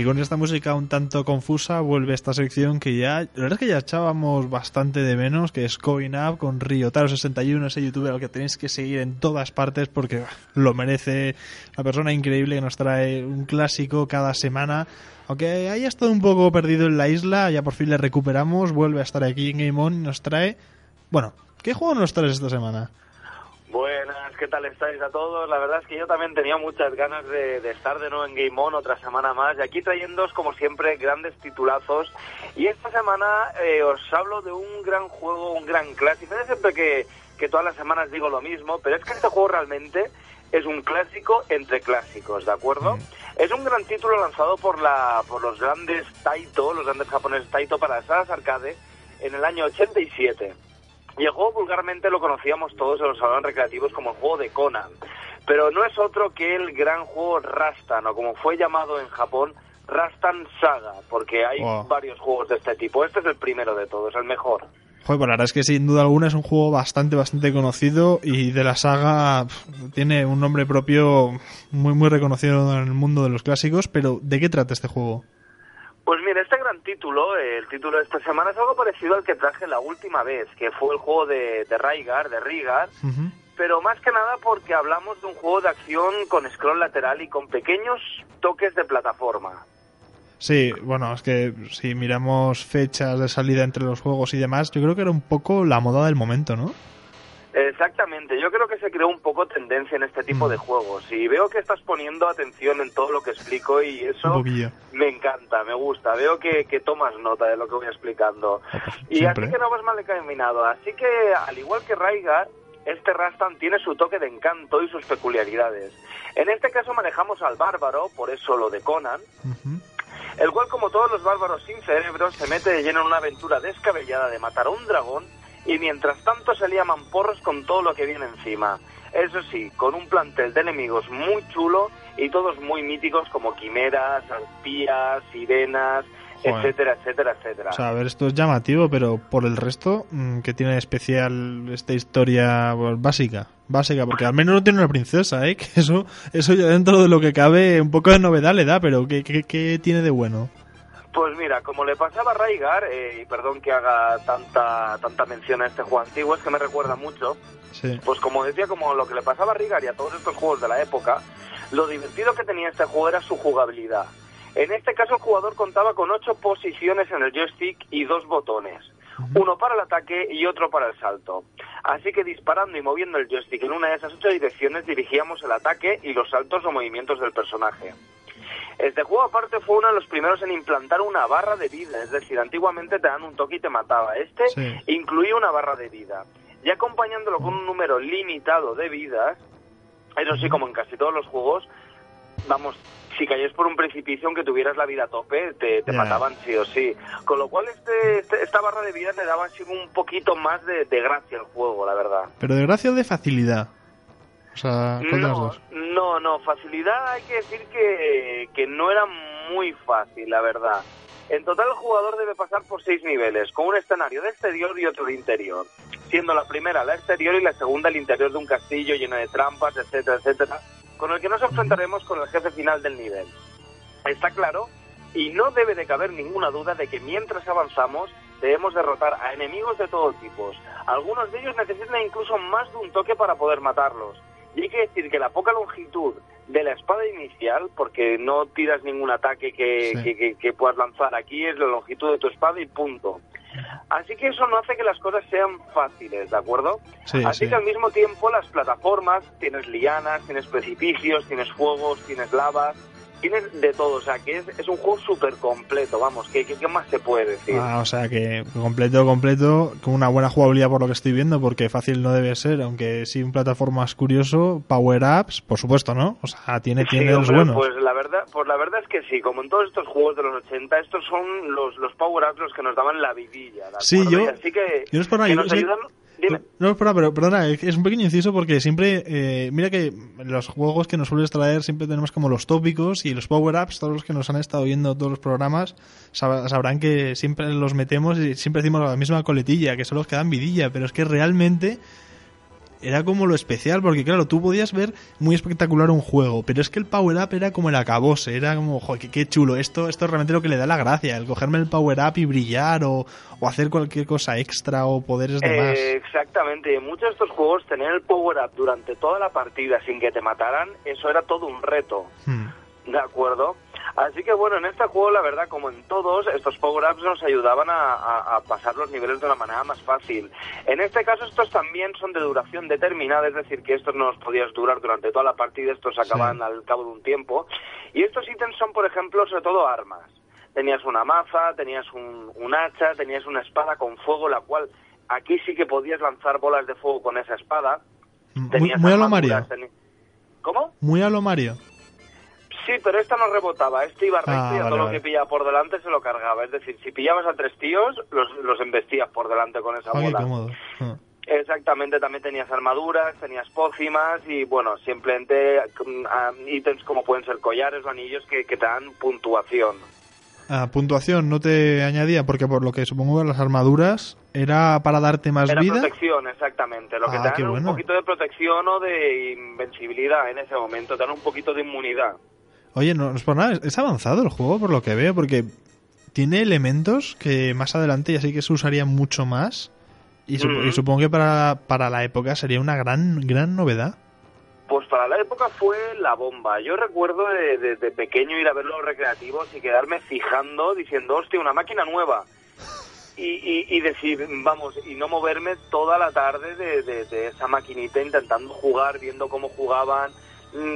Y con esta música un tanto confusa vuelve esta sección que ya, la verdad es que ya echábamos bastante de menos, que es Coin Up con Ryotaro61, ese youtuber al que tenéis que seguir en todas partes porque lo merece, una persona increíble que nos trae un clásico cada semana. Aunque haya estado un poco perdido en la isla, ya por fin le recuperamos, vuelve a estar aquí en Game On y nos trae... Bueno, ¿qué juego nos traes esta semana? Buenas, ¿qué tal estáis a todos? La verdad es que yo también tenía muchas ganas de, estar de nuevo en Game On otra semana más y aquí trayéndoos como siempre grandes titulazos y esta semana eh, os hablo de un gran juego, un gran clásico. Es siempre que, que todas las semanas digo lo mismo, pero es que este juego realmente es un clásico entre clásicos, ¿de acuerdo? Es un gran título lanzado por, la, por los grandes Taito, los grandes japoneses Taito para las salas arcade en el año 87. Juego vulgarmente lo conocíamos todos en los salones recreativos como el juego de Conan, pero no es otro que el gran juego Rastan, o como fue llamado en Japón, Rastan Saga, porque hay varios juegos de este tipo. Este es el primero de todos, el mejor. Joder, pues la verdad es que sin duda alguna es un juego bastante, bastante conocido y de la saga tiene un nombre propio muy, muy reconocido en el mundo de los clásicos, pero ¿de qué trata este juego? Pues mira, título, el título de esta semana es algo parecido al que traje la última vez, que fue el juego de, de Raigar, de Rigar, pero más que nada porque hablamos de un juego de acción con scroll lateral y con pequeños toques de plataforma. Sí, bueno, es que si miramos fechas de salida entre los juegos y demás, yo creo que era un poco la moda del momento, ¿no? Exactamente, yo creo que se creó un poco tendencia en este tipo de mm. juegos y veo que estás poniendo atención en todo lo que explico y eso me encanta, me gusta, veo que, tomas nota de lo que voy explicando. Y así que no vas mal encaminado, así que al igual que Raigar, este Rastan tiene su toque de encanto y sus peculiaridades. En este caso manejamos al bárbaro, por eso lo de Conan, el cual como todos los bárbaros sin cerebro se mete de lleno en una aventura descabellada de matar a un dragón y mientras tanto se lía porros con todo lo que viene encima. Eso sí, con un plantel de enemigos muy chulo y todos muy míticos como quimeras, arpías, sirenas, etcétera, etcétera, etcétera. O sea, a ver, esto es llamativo, pero por el resto, mm, ¿qué tiene de especial esta historia pues, básica? Básica, porque al menos no tiene una princesa, ¿eh? Que eso, eso ya dentro de lo que cabe un poco de novedad le da, pero ¿qué, qué, qué tiene de bueno? Mira, como le pasaba a Raigar, eh, y perdón que haga tanta tanta mención a este juego antiguo, es que me recuerda mucho. Pues como decía, como lo que le pasaba a Raigar y a todos estos juegos de la época, lo divertido que tenía este juego era su jugabilidad. En este caso el jugador contaba con ocho posiciones en el joystick y dos botones, uno para el ataque y otro para el salto. Así que disparando y moviendo el joystick en una de esas ocho direcciones dirigíamos el ataque y los saltos o movimientos del personaje. Este juego aparte fue uno de los primeros en implantar una barra de vida, es decir, antiguamente te dan un toque y te mataba. Este incluía una barra de vida. Y acompañándolo con un número limitado de vidas, eso sí, como en casi todos los juegos, vamos, si caías por un precipicio, aunque tuvieras la vida a tope, te, mataban sí o sí. Con lo cual, este, este, esta barra de vida le daba así un poquito más de, de gracia al juego, la verdad. Pero de gracia o de facilidad no, No, no, facilidad hay que decir que, que no era muy fácil, la verdad. En total el jugador debe pasar por seis niveles, con un escenario de exterior y otro de interior, siendo la primera la exterior y la segunda el interior de un castillo lleno de trampas, etcétera, etcétera, con el que nos enfrentaremos con el jefe final del nivel. Está claro, y no debe de caber ninguna duda de que mientras avanzamos debemos derrotar a enemigos de todo tipo. Algunos de ellos necesitan incluso más de un toque para poder matarlos. Y hay que decir que la poca longitud de la espada inicial, porque no tiras ningún ataque que, que, puedas lanzar aquí, es la longitud de tu espada y punto. Así que eso no hace que las cosas sean fáciles, ¿de acuerdo? Así que al mismo tiempo las plataformas, tienes lianas, tienes precipicios, tienes fuegos, tienes lavas, tienes de todo, o sea, que es, un juego súper completo, vamos, ¿qué, ¿qué, más se puede decir? Ah, o sea, que completo, completo, con una buena jugabilidad por lo que estoy viendo, porque fácil no debe ser, aunque sí un plataforma es curioso, power-ups, por supuesto, ¿no? O sea, tiene, tiene los buenos. Pues la, verdad, pues la verdad es que sí, como en todos estos juegos de los 80, estos son los, los power-ups los que nos daban la vidilla, Sí, yo, así que, yo nos ayudan... No, espera, pero perdona, es un pequeño inciso porque siempre, eh, mira que los juegos que nos sueles traer siempre tenemos como los tópicos y los power-ups, todos los que nos han estado viendo todos los programas sabrán que siempre los metemos y siempre decimos la misma coletilla, que son los que dan vidilla, pero es que realmente era como lo especial, porque claro, tú podías ver muy espectacular un juego, pero es que el power up era como el acabose, era como, joder, qué, chulo, esto, esto es realmente lo que le da la gracia, el cogerme el power up y brillar o, hacer cualquier cosa extra o poderes de más. Eh, exactamente, muchos de estos juegos tener el power up durante toda la partida sin que te mataran, eso era todo un reto. Hmm. ¿De acuerdo? Así que bueno, en este juego, la verdad, como en todos, estos power-ups nos ayudaban a, pasar los niveles de una manera más fácil. En este caso, estos también son de duración determinada, es decir, que estos no los podías durar durante toda la partida, estos acaban al cabo de un tiempo. Y estos ítems son, por ejemplo, sobre todo armas. Tenías una maza, tenías un, hacha, tenías una espada con fuego, la cual aquí sí que podías lanzar bolas de fuego con esa espada. muy, muy a lo Mario. ¿Cómo? Muy a lo Mario. Sí, pero esta no rebotaba. Este iba recto y a ah, todo lo que pillaba por delante se lo cargaba. Es decir, si pillabas a tres tíos, los, los embestías por delante con esa bola. Ah. Exactamente, también tenías armaduras, tenías pócimas y, bueno, simplemente mm, ítems como pueden ser collares o anillos que, te dan puntuación. Ah, puntuación no te añadía, porque por lo que supongo las armaduras era para darte más era vida. protección, exactamente. Lo que te dan un poquito de protección o de invencibilidad en ese momento, te dan un poquito de inmunidad. Oye, no, es por nada, es avanzado el juego por lo que veo, porque tiene elementos que más adelante ya sí que se usarían mucho más. Y, supongo que para, para la época sería una gran, gran novedad. Pues para la época fue la bomba. Yo recuerdo desde de, pequeño ir a ver los recreativos y quedarme fijando, diciendo, hostia, una máquina nueva. Y, y, decir, vamos, y no moverme toda la tarde de, de, esa maquinita intentando jugar, viendo cómo jugaban,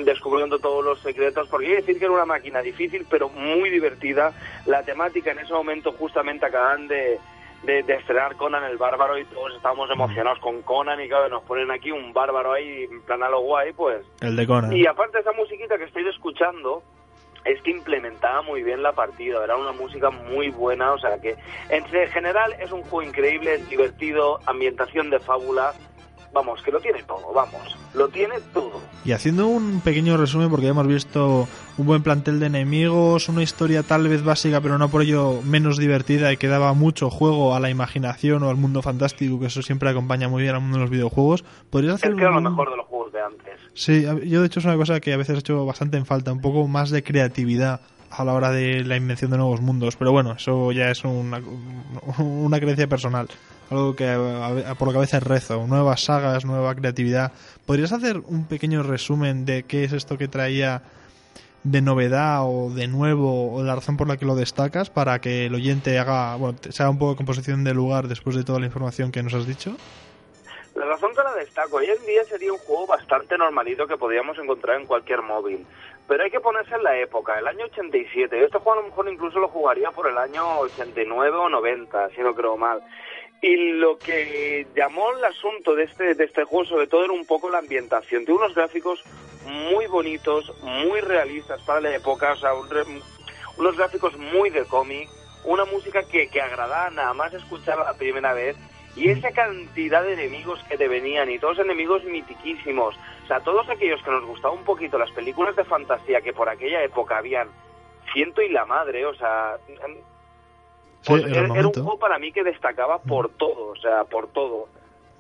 descubriendo todos los secretos, porque hay que decir que era una máquina difícil, pero muy divertida. La temática en ese momento justamente acaban de, de, estrenar Conan el Bárbaro y todos estábamos emocionados con Conan y claro, nos ponen aquí un bárbaro ahí en plan a lo guay, pues... El de Conan. Y aparte esa musiquita que estoy escuchando, es que implementaba muy bien la partida, era una música muy buena, o sea que en general es un juego increíble, divertido, ambientación de fábula, vamos, que lo tiene todo, vamos, lo tiene todo. Y haciendo un pequeño resumen, porque ya hemos visto un buen plantel de enemigos, una historia tal vez básica, pero no por ello menos divertida y que daba mucho juego a la imaginación o al mundo fantástico, que eso siempre acompaña muy bien al mundo de los videojuegos. ¿Podrías hacer es que era lo mejor de los juegos de antes. Sí, yo de hecho es una cosa que a veces he hecho bastante en falta, un poco más de creatividad a la hora de la invención de nuevos mundos. Pero bueno, eso ya es una, una creencia personal. Algo que por lo que a veces rezo. Nuevas sagas, nueva creatividad. ¿Podrías hacer un pequeño resumen de qué es esto que traía de novedad o de nuevo o la razón por la que lo destacas para que el oyente haga, bueno, se haga un poco de composición de lugar después de toda la información que nos has dicho? La razón que la destaco, hoy en día sería un juego bastante normalito que podríamos encontrar en cualquier móvil, pero hay que ponerse en la época, el año 87. Este juego a lo mejor incluso lo jugaría por el año 89 o 90, si no creo mal. Y lo que llamó el asunto de este, de este juego sobre todo era un poco la ambientación. Tiene unos gráficos muy bonitos, muy realistas para la época, o sea, unos gráficos muy de cómic, una música que, que agradaba nada más escuchar la primera vez y esa cantidad de enemigos que te venían, y todos enemigos mitiquísimos, o sea, todos aquellos que nos gustaba un poquito las películas de fantasía que por aquella época habían ciento y la madre, o sea, pues era, un juego para mí que destacaba por todo, o sea, por todo.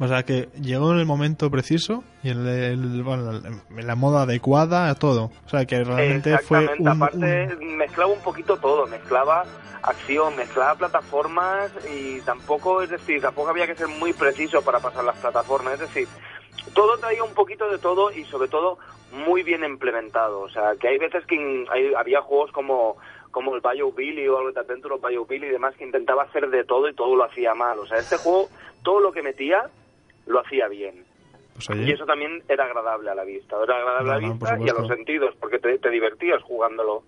O sea, que llegó en el momento preciso y en, la moda adecuada a todo. O sea, que realmente fue un, Aparte, mezclaba un poquito todo. Mezclaba acción, mezclaba plataformas y tampoco, es decir, tampoco había que ser muy preciso para pasar las plataformas. Es decir, todo traía un poquito de todo y sobre todo muy bien implementado. O sea, que hay veces que había juegos como como el Bio Billy o algo de Adventure Bio Billy y demás que intentaba hacer de todo y todo lo hacía mal. O sea, este juego, todo lo que metía lo hacía bien. Pues y eso también era agradable a la vista, era agradable a la vista y a los sentidos, porque te, divertías jugándolo.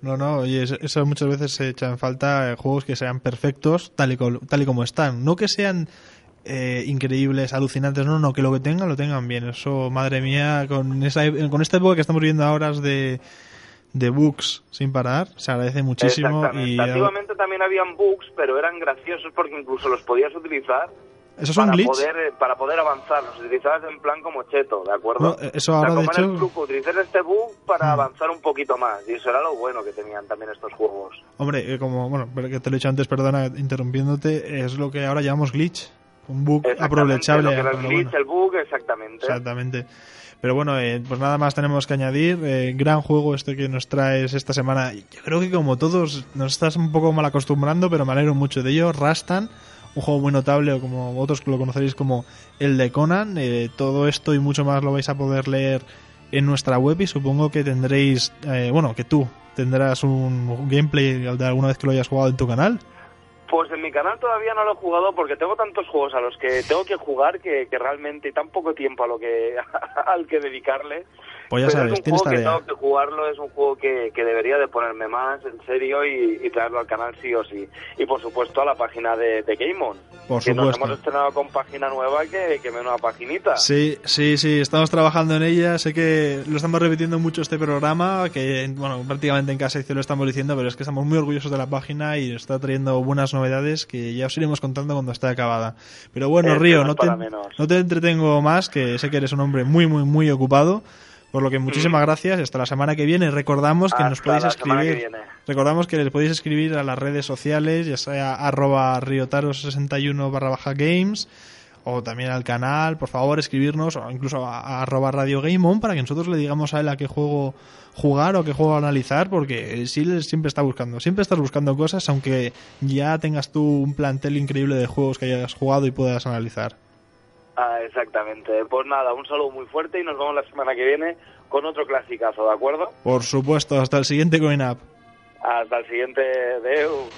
No, no, oye, eso muchas veces se echa en falta juegos que sean perfectos tal y, tal y como están. No que sean eh, increíbles, alucinantes, no, no, que lo que tengan lo tengan bien. Eso, madre mía, con, esa, con esta época que estamos viendo ahora de, de bugs sin parar, se agradece muchísimo. Y, Antiguamente también habían bugs, pero eran graciosos porque incluso los podías utilizar ¿Esos son para Poder, eh, para poder avanzar, los utilizabas en plan como cheto, ¿de acuerdo? Eso ahora, de hecho... el truco, utilizar este bug para mm. avanzar un poquito más, y eso era lo bueno que tenían también estos juegos. Hombre, eh, como, bueno, que te lo he dicho antes, perdona, interrumpiéndote, es lo que ahora llamamos glitch, un bug aprovechable. el bug, exactamente. Exactamente. Pero bueno, eh, pues nada más tenemos que añadir. Eh, gran juego este que nos traes esta semana. Yo creo que como todos nos estás un poco mal acostumbrando, pero me alegro mucho de ello. Rastan, un juego muy notable, o como otros lo conoceréis como el de Conan. Eh, todo esto y mucho más lo vais a poder leer en nuestra web y supongo que tendréis, bueno, que tú tendrás un gameplay de alguna vez que lo hayas jugado en tu canal. Pues en mi canal todavía no lo he jugado porque tengo tantos juegos a los que tengo que jugar que, que realmente tan poco tiempo a lo que al que dedicarle pues ya sabes, es un juego que tengo que jugarlo, es un juego que, que debería de ponerme más en serio y, traerlo al canal sí o sí. Y por supuesto a la página de, de Game On. Por que nos hemos estrenado con página nueva que, que una paginita. Sí, sí, sí, estamos trabajando en ella. Sé que lo estamos repitiendo mucho este programa, que bueno, prácticamente en casa y lo estamos diciendo, pero es que estamos muy orgullosos de la página y está trayendo buenas novedades que ya os iremos contando cuando esté acabada. Pero bueno, Río, no te, no te entretengo más, que sé que eres un hombre muy, muy, muy ocupado. Por lo que muchísimas gracias hasta la semana que viene. Recordamos que nos podéis escribir. recordamos que les podéis escribir a las redes sociales, ya sea arroba riotaro61 barra baja games o también al canal, por favor escribirnos o incluso a, arroba radio game on para que nosotros le digamos a él a qué juego jugar o qué juego analizar porque sí siempre está buscando, siempre estás buscando cosas aunque ya tengas tú un plantel increíble de juegos que hayas jugado y puedas analizar. Ah, exactamente. Pues nada, un saludo muy fuerte y nos vemos la semana que viene con otro clasicazo, ¿de acuerdo? Por supuesto, hasta el siguiente Coin Hasta el siguiente, Deu.